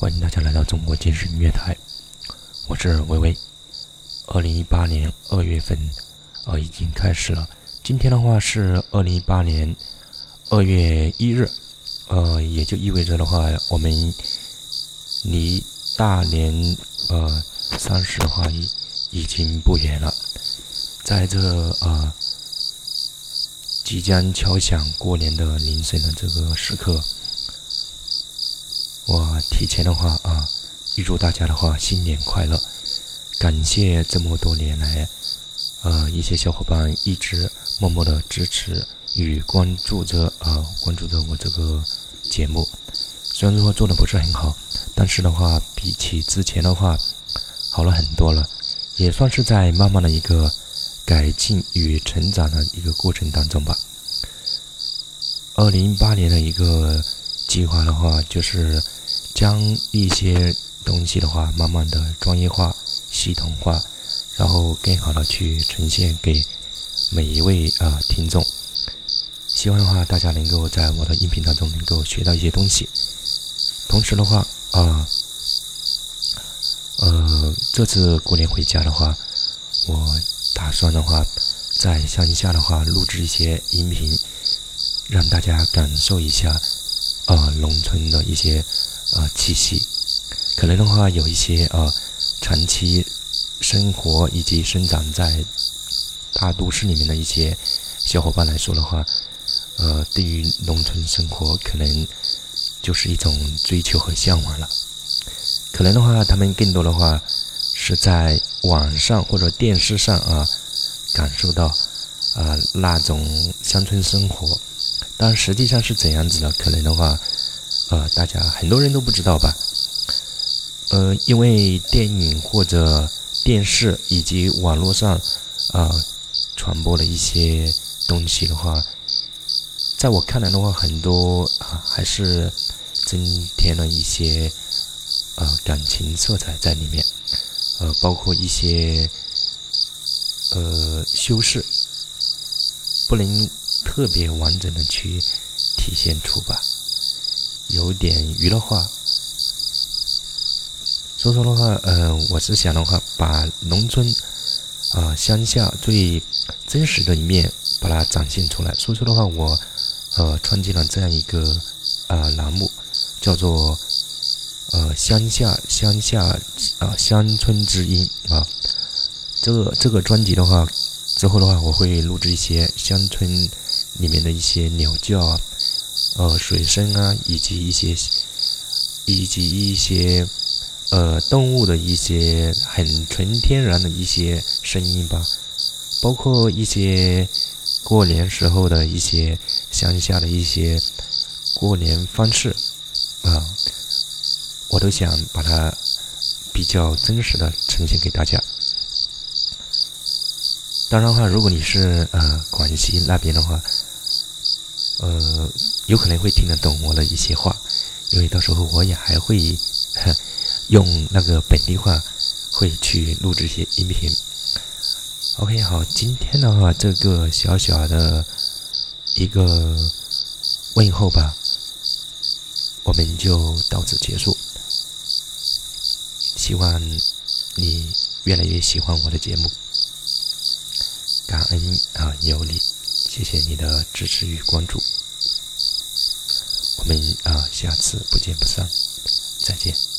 欢迎大家来到中国今日音乐台，我是微微。二零一八年二月份，呃，已经开始了。今天的话是二零一八年二月一日，呃，也就意味着的话，我们离大年呃三十的话已已经不远了。在这呃即将敲响过年的铃声的这个时刻。我提前的话啊，预祝大家的话新年快乐！感谢这么多年来，呃，一些小伙伴一直默默的支持与关注着啊，关注着我这个节目。虽然说做的不是很好，但是的话，比起之前的话，好了很多了，也算是在慢慢的一个改进与成长的一个过程当中吧。二零一八年的一个计划的话，就是。将一些东西的话，慢慢的专业化、系统化，然后更好的去呈现给每一位啊听众。希望的话，大家能够在我的音频当中能够学到一些东西。同时的话啊，呃，这次过年回家的话，我打算的话，在乡下的话录制一些音频，让大家感受一下啊农村的一些。啊，气息，可能的话有一些啊，长期生活以及生长在大都市里面的一些小伙伴来说的话，呃，对于农村生活可能就是一种追求和向往了。可能的话，他们更多的话是在网上或者电视上啊，感受到啊那种乡村生活，但实际上是怎样子的？可能的话。呃，大家很多人都不知道吧？呃，因为电影或者电视以及网络上啊传播的一些东西的话，在我看来的话，很多啊还是增添了一些呃感情色彩在里面，呃，包括一些呃修饰，不能特别完整的去体现出吧。有点娱乐化，所以说的话，呃，我是想的话，把农村啊乡下最真实的一面把它展现出来。所以说的话，我呃创建了这样一个啊栏目，叫做呃乡下乡下啊乡村之音啊。这个这个专辑的话，之后的话，我会录制一些乡村里面的一些鸟叫啊。呃，水声啊，以及一些，以及一些，呃，动物的一些很纯天然的一些声音吧，包括一些过年时候的一些乡下的一些过年方式啊，我都想把它比较真实的呈现给大家。当然的话，如果你是呃广西那边的话。呃，有可能会听得懂我的一些话，因为到时候我也还会用那个本地话会去录制一些音频。OK，好，今天的话这个小小的一个问候吧，我们就到此结束。希望你越来越喜欢我的节目，感恩啊有你。谢谢你的支持与关注，我们啊下次不见不散，再见。